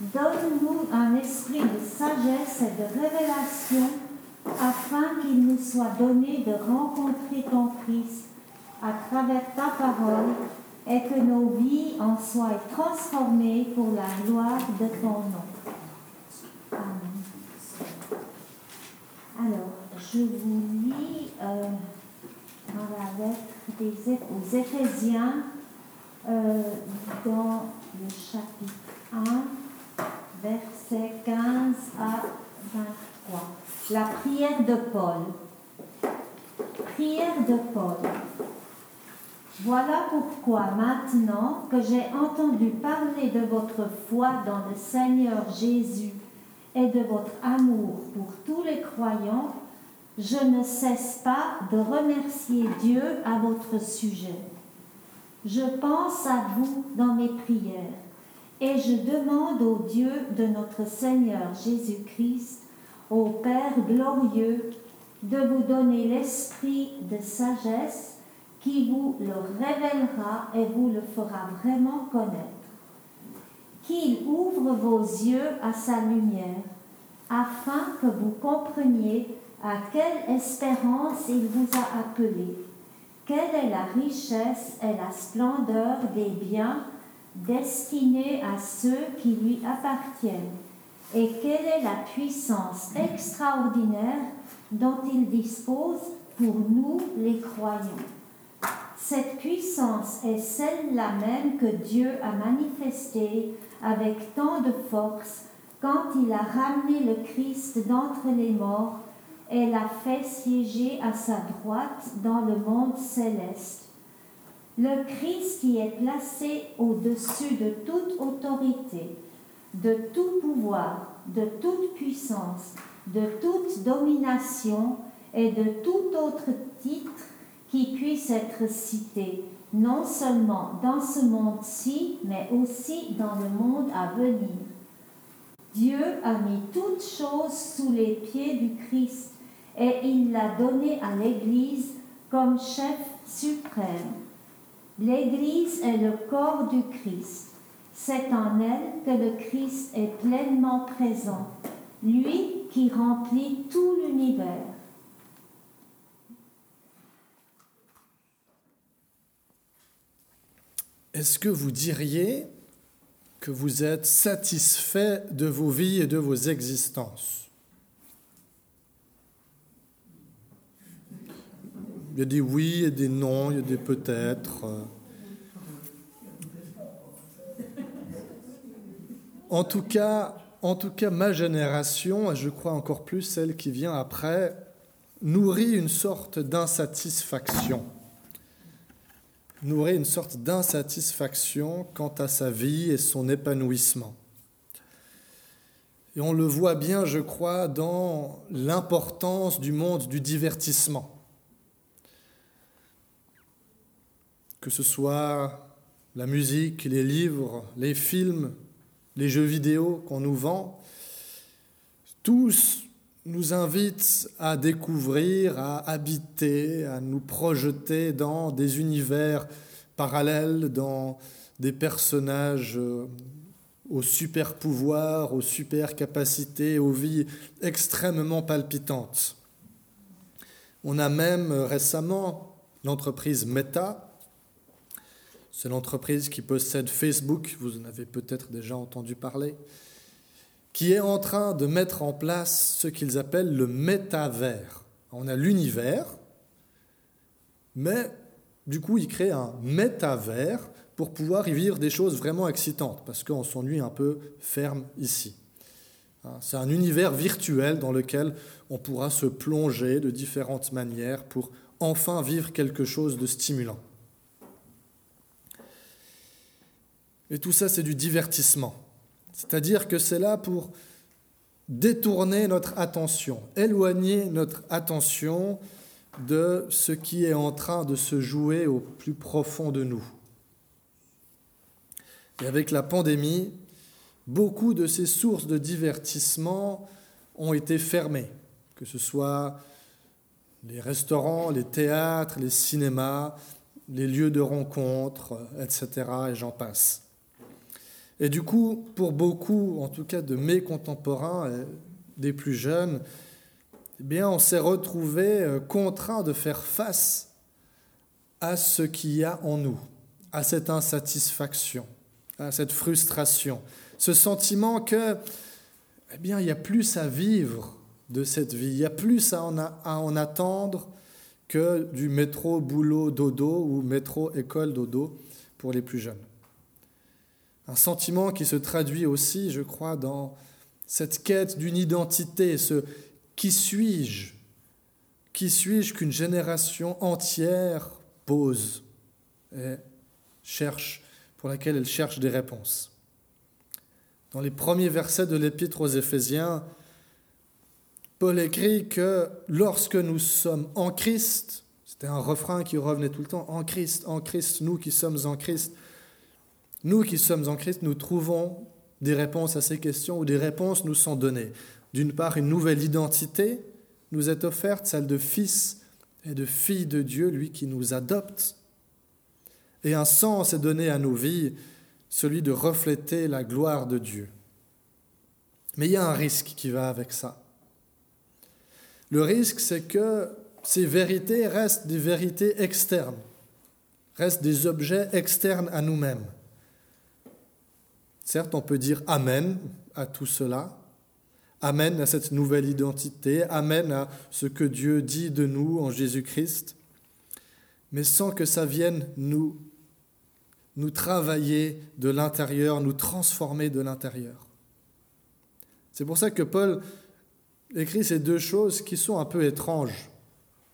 donne-nous un esprit de sagesse et de révélation afin qu'il nous soit donné de rencontrer ton Christ à travers ta parole et que nos vies en soient transformées pour la gloire de ton nom. Amen. Alors, je vous lis euh, dans la lettre des, aux Éphésiens euh, dans le chapitre 1, versets 15 à 23. La prière de Paul. Prière de Paul. Voilà pourquoi maintenant que j'ai entendu parler de votre foi dans le Seigneur Jésus et de votre amour pour tous les croyants, je ne cesse pas de remercier Dieu à votre sujet. Je pense à vous dans mes prières et je demande au Dieu de notre Seigneur Jésus-Christ, au Père glorieux, de vous donner l'esprit de sagesse qui vous le révélera et vous le fera vraiment connaître. Qu'il ouvre vos yeux à sa lumière, afin que vous compreniez à quelle espérance il vous a appelé, quelle est la richesse et la splendeur des biens destinés à ceux qui lui appartiennent, et quelle est la puissance extraordinaire dont il dispose pour nous les croyants? Cette puissance est celle-là même que Dieu a manifestée avec tant de force quand il a ramené le Christ d'entre les morts et l'a fait siéger à sa droite dans le monde céleste. Le Christ qui est placé au-dessus de toute autorité, de tout pouvoir, de toute puissance, de toute domination et de tout autre titre qui puisse être cité, non seulement dans ce monde-ci, mais aussi dans le monde à venir. Dieu a mis toutes choses sous les pieds du Christ et il l'a donné à l'Église comme chef suprême. L'Église est le corps du Christ. C'est en elle que le Christ est pleinement présent, lui qui remplit tout l'univers. Est-ce que vous diriez que vous êtes satisfait de vos vies et de vos existences? Il y a des oui et des non, il y a des peut-être. En tout cas, en tout cas, ma génération, et je crois encore plus celle qui vient après, nourrit une sorte d'insatisfaction. Nourrit une sorte d'insatisfaction quant à sa vie et son épanouissement. Et on le voit bien, je crois, dans l'importance du monde du divertissement. Que ce soit la musique, les livres, les films, les jeux vidéo qu'on nous vend, tous nous invitent à découvrir, à habiter, à nous projeter dans des univers parallèles, dans des personnages aux super pouvoirs, aux super capacités, aux vies extrêmement palpitantes. On a même récemment l'entreprise Meta, c'est l'entreprise qui possède Facebook, vous en avez peut-être déjà entendu parler, qui est en train de mettre en place ce qu'ils appellent le métavers. On a l'univers, mais du coup, ils créent un métavers pour pouvoir y vivre des choses vraiment excitantes, parce qu'on s'ennuie un peu ferme ici. C'est un univers virtuel dans lequel on pourra se plonger de différentes manières pour enfin vivre quelque chose de stimulant. Et tout ça, c'est du divertissement. C'est-à-dire que c'est là pour détourner notre attention, éloigner notre attention de ce qui est en train de se jouer au plus profond de nous. Et avec la pandémie, beaucoup de ces sources de divertissement ont été fermées, que ce soit les restaurants, les théâtres, les cinémas, les lieux de rencontre, etc. Et j'en passe. Et du coup, pour beaucoup, en tout cas de mes contemporains, des plus jeunes, eh bien, on s'est retrouvé euh, contraint de faire face à ce qu'il y a en nous, à cette insatisfaction, à cette frustration, ce sentiment que, eh bien, il y a plus à vivre de cette vie, il y a plus à en, à en attendre que du métro boulot dodo ou métro école dodo pour les plus jeunes. Un sentiment qui se traduit aussi, je crois, dans cette quête d'une identité, ce qui suis-je? Qui suis-je qu'une génération entière pose et cherche, pour laquelle elle cherche des réponses. Dans les premiers versets de l'Épître aux Éphésiens, Paul écrit que lorsque nous sommes en Christ, c'était un refrain qui revenait tout le temps, en Christ, en Christ, nous qui sommes en Christ, nous qui sommes en Christ, nous trouvons des réponses à ces questions ou des réponses nous sont données. D'une part, une nouvelle identité nous est offerte, celle de fils et de fille de Dieu, lui qui nous adopte. Et un sens est donné à nos vies, celui de refléter la gloire de Dieu. Mais il y a un risque qui va avec ça. Le risque, c'est que ces vérités restent des vérités externes, restent des objets externes à nous-mêmes. Certes, on peut dire Amen à tout cela, Amen à cette nouvelle identité, Amen à ce que Dieu dit de nous en Jésus-Christ, mais sans que ça vienne nous, nous travailler de l'intérieur, nous transformer de l'intérieur. C'est pour ça que Paul écrit ces deux choses qui sont un peu étranges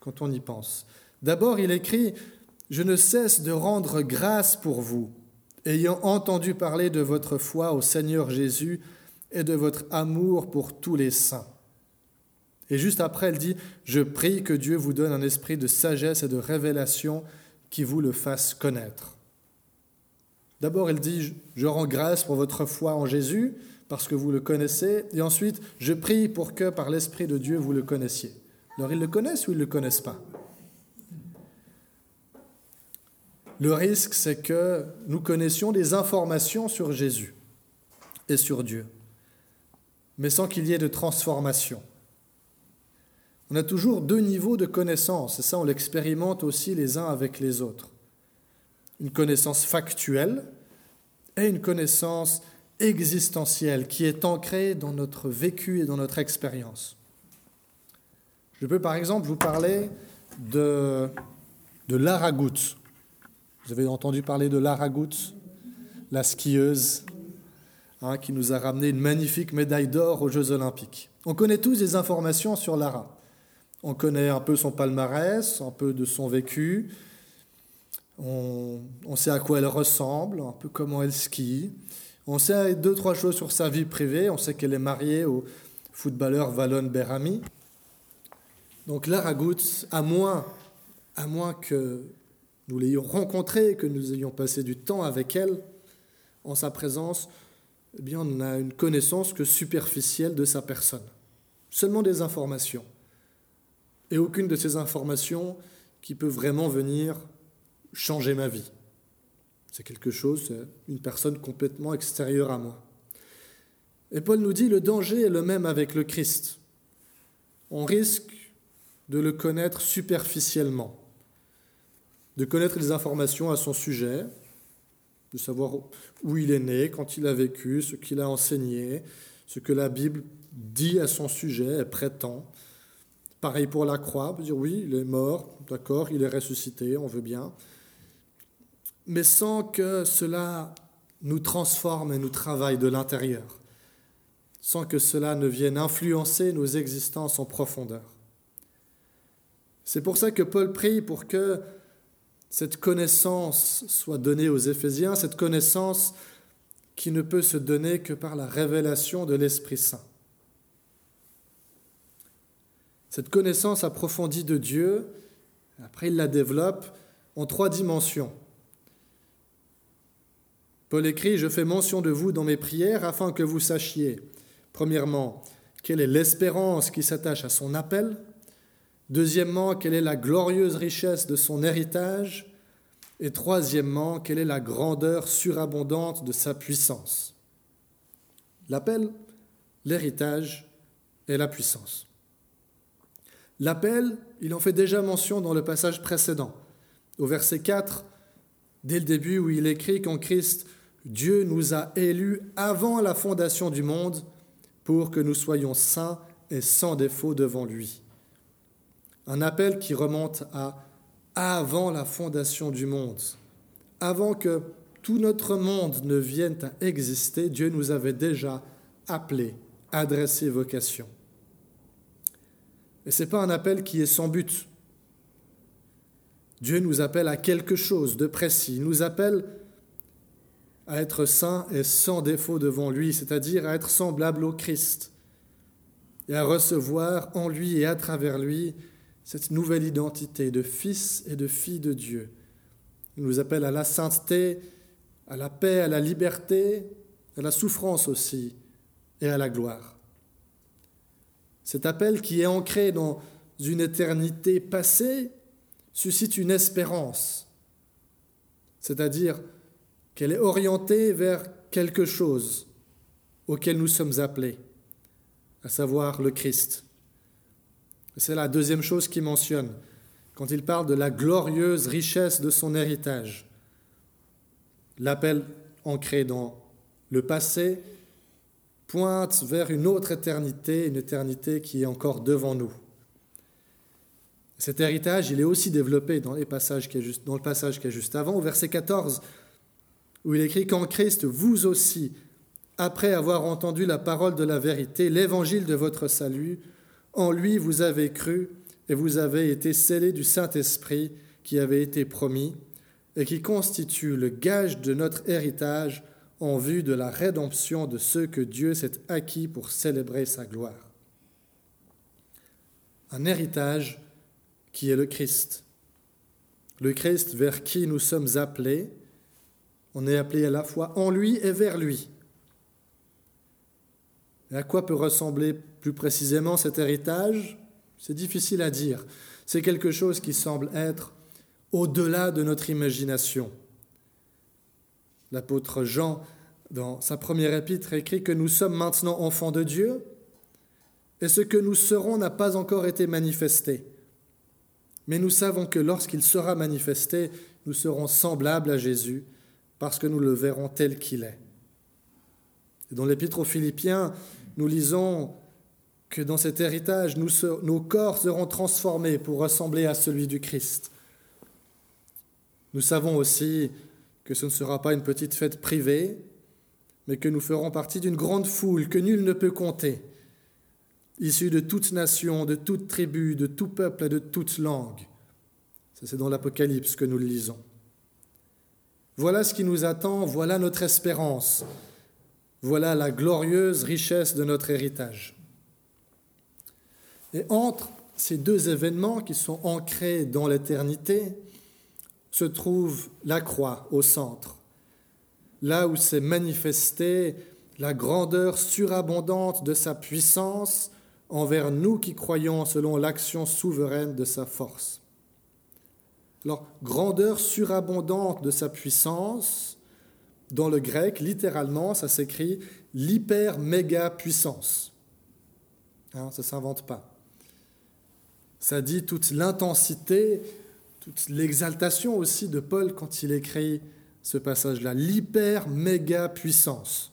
quand on y pense. D'abord, il écrit Je ne cesse de rendre grâce pour vous ayant entendu parler de votre foi au Seigneur Jésus et de votre amour pour tous les saints. Et juste après, elle dit, je prie que Dieu vous donne un esprit de sagesse et de révélation qui vous le fasse connaître. D'abord, elle dit, je rends grâce pour votre foi en Jésus, parce que vous le connaissez, et ensuite, je prie pour que par l'Esprit de Dieu, vous le connaissiez. Alors, ils le connaissent ou ils ne le connaissent pas? Le risque, c'est que nous connaissions des informations sur Jésus et sur Dieu, mais sans qu'il y ait de transformation. On a toujours deux niveaux de connaissance, et ça on l'expérimente aussi les uns avec les autres. Une connaissance factuelle et une connaissance existentielle qui est ancrée dans notre vécu et dans notre expérience. Je peux par exemple vous parler de, de. Vous avez entendu parler de Lara Gouts, la skieuse, hein, qui nous a ramené une magnifique médaille d'or aux Jeux Olympiques. On connaît tous des informations sur Lara. On connaît un peu son palmarès, un peu de son vécu. On, on, sait à quoi elle ressemble, un peu comment elle skie. On sait deux, trois choses sur sa vie privée. On sait qu'elle est mariée au footballeur Valon Berami. Donc Lara Gouts, à moins, à moins que nous l'ayons rencontrée, que nous ayons passé du temps avec elle, en sa présence, eh bien, on n'a une connaissance que superficielle de sa personne. Seulement des informations. Et aucune de ces informations qui peut vraiment venir changer ma vie. C'est quelque chose, une personne complètement extérieure à moi. Et Paul nous dit, le danger est le même avec le Christ. On risque de le connaître superficiellement de connaître les informations à son sujet, de savoir où il est né, quand il a vécu, ce qu'il a enseigné, ce que la Bible dit à son sujet et prétend. Pareil pour la croix, dire oui, il est mort, d'accord, il est ressuscité, on veut bien, mais sans que cela nous transforme et nous travaille de l'intérieur, sans que cela ne vienne influencer nos existences en profondeur. C'est pour ça que Paul prie pour que cette connaissance soit donnée aux Éphésiens, cette connaissance qui ne peut se donner que par la révélation de l'Esprit Saint. Cette connaissance approfondie de Dieu, après il la développe en trois dimensions. Paul écrit, Je fais mention de vous dans mes prières afin que vous sachiez, premièrement, quelle est l'espérance qui s'attache à son appel, deuxièmement, quelle est la glorieuse richesse de son héritage, et troisièmement, quelle est la grandeur surabondante de sa puissance? L'appel, l'héritage et la puissance. L'appel, il en fait déjà mention dans le passage précédent, au verset 4, dès le début où il écrit qu'en Christ, Dieu nous a élus avant la fondation du monde pour que nous soyons saints et sans défaut devant lui. Un appel qui remonte à avant la fondation du monde, avant que tout notre monde ne vienne à exister, Dieu nous avait déjà appelés, adressé vocation. Et ce n'est pas un appel qui est sans but. Dieu nous appelle à quelque chose de précis. Il nous appelle à être saints et sans défaut devant lui, c'est-à-dire à être semblable au Christ et à recevoir en lui et à travers lui cette nouvelle identité de fils et de fille de Dieu. Nous appelle à la sainteté, à la paix, à la liberté, à la souffrance aussi et à la gloire. Cet appel qui est ancré dans une éternité passée suscite une espérance, c'est-à-dire qu'elle est orientée vers quelque chose auquel nous sommes appelés, à savoir le Christ. C'est la deuxième chose qu'il mentionne quand il parle de la glorieuse richesse de son héritage. L'appel ancré dans le passé pointe vers une autre éternité, une éternité qui est encore devant nous. Cet héritage, il est aussi développé dans, le passage qui est juste avant, au verset 14, où il écrit qu'en Christ, vous aussi, après avoir entendu la parole de la vérité, l'évangile de votre salut, en lui vous avez cru et vous avez été scellés du Saint-Esprit qui avait été promis et qui constitue le gage de notre héritage en vue de la rédemption de ceux que Dieu s'est acquis pour célébrer sa gloire. Un héritage qui est le Christ. Le Christ vers qui nous sommes appelés on est appelé à la fois en lui et vers lui. Et à quoi peut ressembler plus précisément cet héritage C'est difficile à dire. C'est quelque chose qui semble être au-delà de notre imagination. L'apôtre Jean, dans sa première épître, écrit que nous sommes maintenant enfants de Dieu et ce que nous serons n'a pas encore été manifesté. Mais nous savons que lorsqu'il sera manifesté, nous serons semblables à Jésus parce que nous le verrons tel qu'il est. dans l'Épître aux Philippiens, nous lisons que dans cet héritage, nos corps seront transformés pour ressembler à celui du Christ. Nous savons aussi que ce ne sera pas une petite fête privée, mais que nous ferons partie d'une grande foule que nul ne peut compter, issue de toute nation, de toute tribu, de tout peuple et de toute langue. c'est dans l'Apocalypse que nous le lisons. Voilà ce qui nous attend, voilà notre espérance, voilà la glorieuse richesse de notre héritage. Et entre ces deux événements qui sont ancrés dans l'éternité, se trouve la croix au centre, là où s'est manifestée la grandeur surabondante de sa puissance envers nous qui croyons selon l'action souveraine de sa force. Alors, grandeur surabondante de sa puissance, dans le grec, littéralement, ça s'écrit l'hyper-méga puissance. Hein, ça ne s'invente pas. Ça dit toute l'intensité, toute l'exaltation aussi de Paul quand il écrit ce passage-là, l'hyper-méga puissance.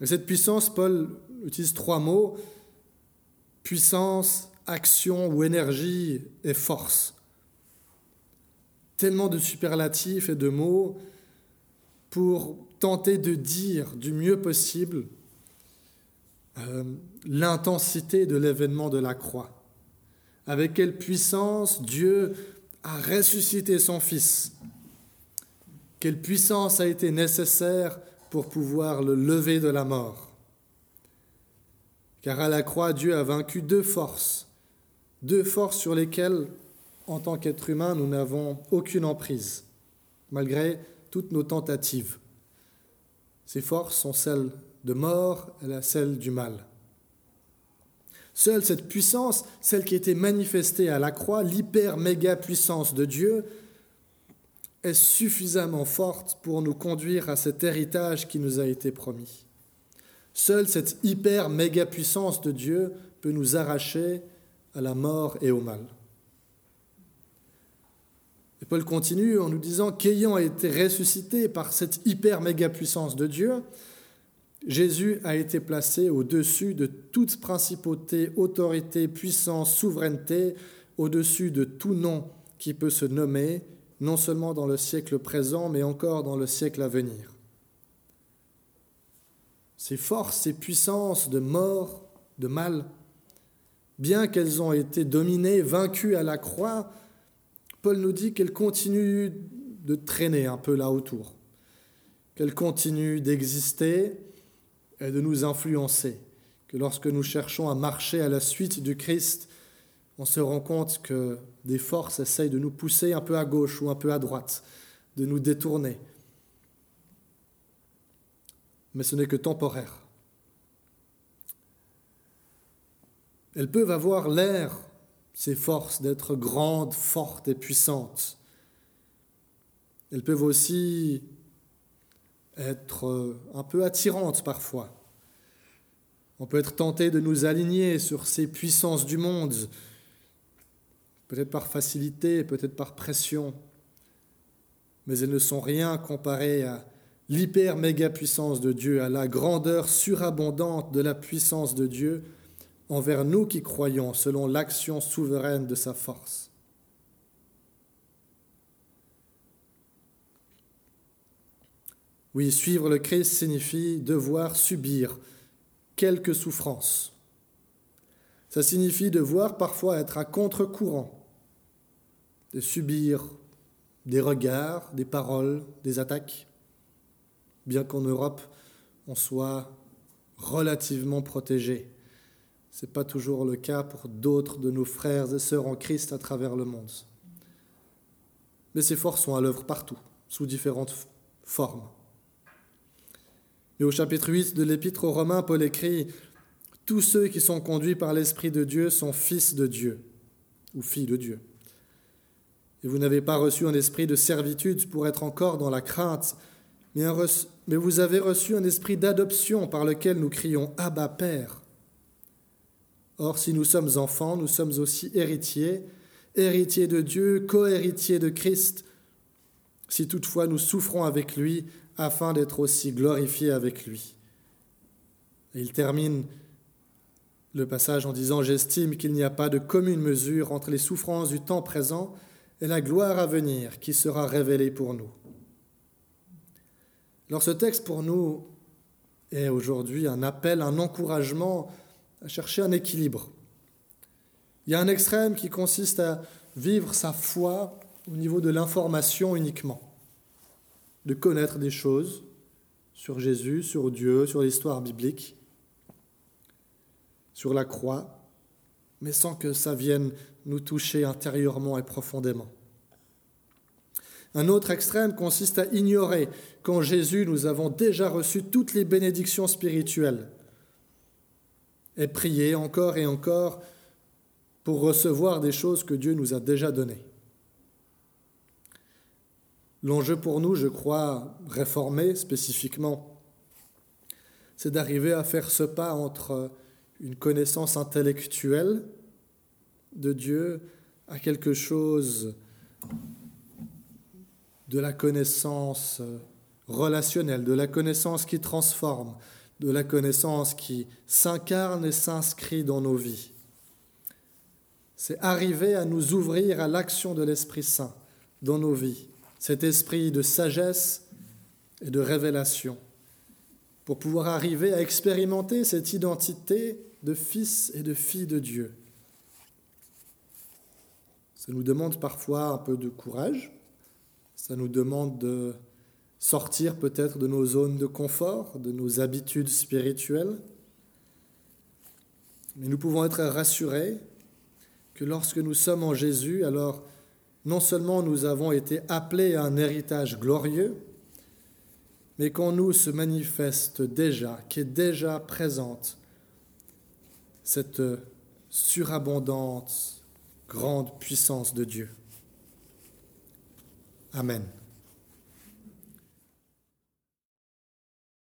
Et cette puissance, Paul utilise trois mots, puissance, action ou énergie et force tellement de superlatifs et de mots pour tenter de dire du mieux possible euh, l'intensité de l'événement de la croix. Avec quelle puissance Dieu a ressuscité son Fils? Quelle puissance a été nécessaire pour pouvoir le lever de la mort? Car à la croix, Dieu a vaincu deux forces, deux forces sur lesquelles, en tant qu'être humain, nous n'avons aucune emprise, malgré toutes nos tentatives. Ces forces sont celles de mort et celles du mal. Seule cette puissance, celle qui était manifestée à la croix, l'hyper-méga puissance de Dieu, est suffisamment forte pour nous conduire à cet héritage qui nous a été promis. Seule cette hyper-méga puissance de Dieu peut nous arracher à la mort et au mal. Et Paul continue en nous disant qu'ayant été ressuscité par cette hyper-méga puissance de Dieu, Jésus a été placé au-dessus de toute principauté, autorité, puissance, souveraineté, au-dessus de tout nom qui peut se nommer, non seulement dans le siècle présent, mais encore dans le siècle à venir. Ces forces, ces puissances de mort, de mal, bien qu'elles ont été dominées, vaincues à la croix, Paul nous dit qu'elles continuent de traîner un peu là autour, qu'elles continuent d'exister, et de nous influencer, que lorsque nous cherchons à marcher à la suite du Christ, on se rend compte que des forces essayent de nous pousser un peu à gauche ou un peu à droite, de nous détourner. Mais ce n'est que temporaire. Elles peuvent avoir l'air, ces forces, d'être grandes, fortes et puissantes. Elles peuvent aussi être euh, un peu attirante parfois. On peut être tenté de nous aligner sur ces puissances du monde, peut-être par facilité, peut-être par pression, mais elles ne sont rien comparées à l'hyper méga puissance de Dieu, à la grandeur surabondante de la puissance de Dieu envers nous qui croyons selon l'action souveraine de sa force. Oui, suivre le Christ signifie devoir subir quelques souffrances. Ça signifie devoir parfois être à contre-courant, de subir des regards, des paroles, des attaques, bien qu'en Europe, on soit relativement protégé. Ce n'est pas toujours le cas pour d'autres de nos frères et sœurs en Christ à travers le monde. Mais ces forces sont à l'œuvre partout, sous différentes formes. Et au chapitre 8 de l'Épître aux Romains, Paul écrit Tous ceux qui sont conduits par l'Esprit de Dieu sont fils de Dieu ou filles de Dieu. Et vous n'avez pas reçu un esprit de servitude pour être encore dans la crainte, mais, mais vous avez reçu un esprit d'adoption par lequel nous crions Abba Père. Or, si nous sommes enfants, nous sommes aussi héritiers, héritiers de Dieu, co-héritiers de Christ, si toutefois nous souffrons avec lui, afin d'être aussi glorifié avec lui. il termine le passage en disant J'estime qu'il n'y a pas de commune mesure entre les souffrances du temps présent et la gloire à venir qui sera révélée pour nous. Alors ce texte pour nous est aujourd'hui un appel, un encouragement à chercher un équilibre. Il y a un extrême qui consiste à vivre sa foi au niveau de l'information uniquement de connaître des choses sur Jésus, sur Dieu, sur l'histoire biblique, sur la croix, mais sans que ça vienne nous toucher intérieurement et profondément. Un autre extrême consiste à ignorer qu'en Jésus nous avons déjà reçu toutes les bénédictions spirituelles et prier encore et encore pour recevoir des choses que Dieu nous a déjà données. L'enjeu pour nous, je crois, réformé spécifiquement, c'est d'arriver à faire ce pas entre une connaissance intellectuelle de Dieu à quelque chose de la connaissance relationnelle, de la connaissance qui transforme, de la connaissance qui s'incarne et s'inscrit dans nos vies. C'est arriver à nous ouvrir à l'action de l'Esprit Saint dans nos vies cet esprit de sagesse et de révélation, pour pouvoir arriver à expérimenter cette identité de fils et de fille de Dieu. Ça nous demande parfois un peu de courage, ça nous demande de sortir peut-être de nos zones de confort, de nos habitudes spirituelles. Mais nous pouvons être rassurés que lorsque nous sommes en Jésus, alors non seulement nous avons été appelés à un héritage glorieux, mais qu'en nous se manifeste déjà, qui est déjà présente, cette surabondante, grande puissance de Dieu. Amen.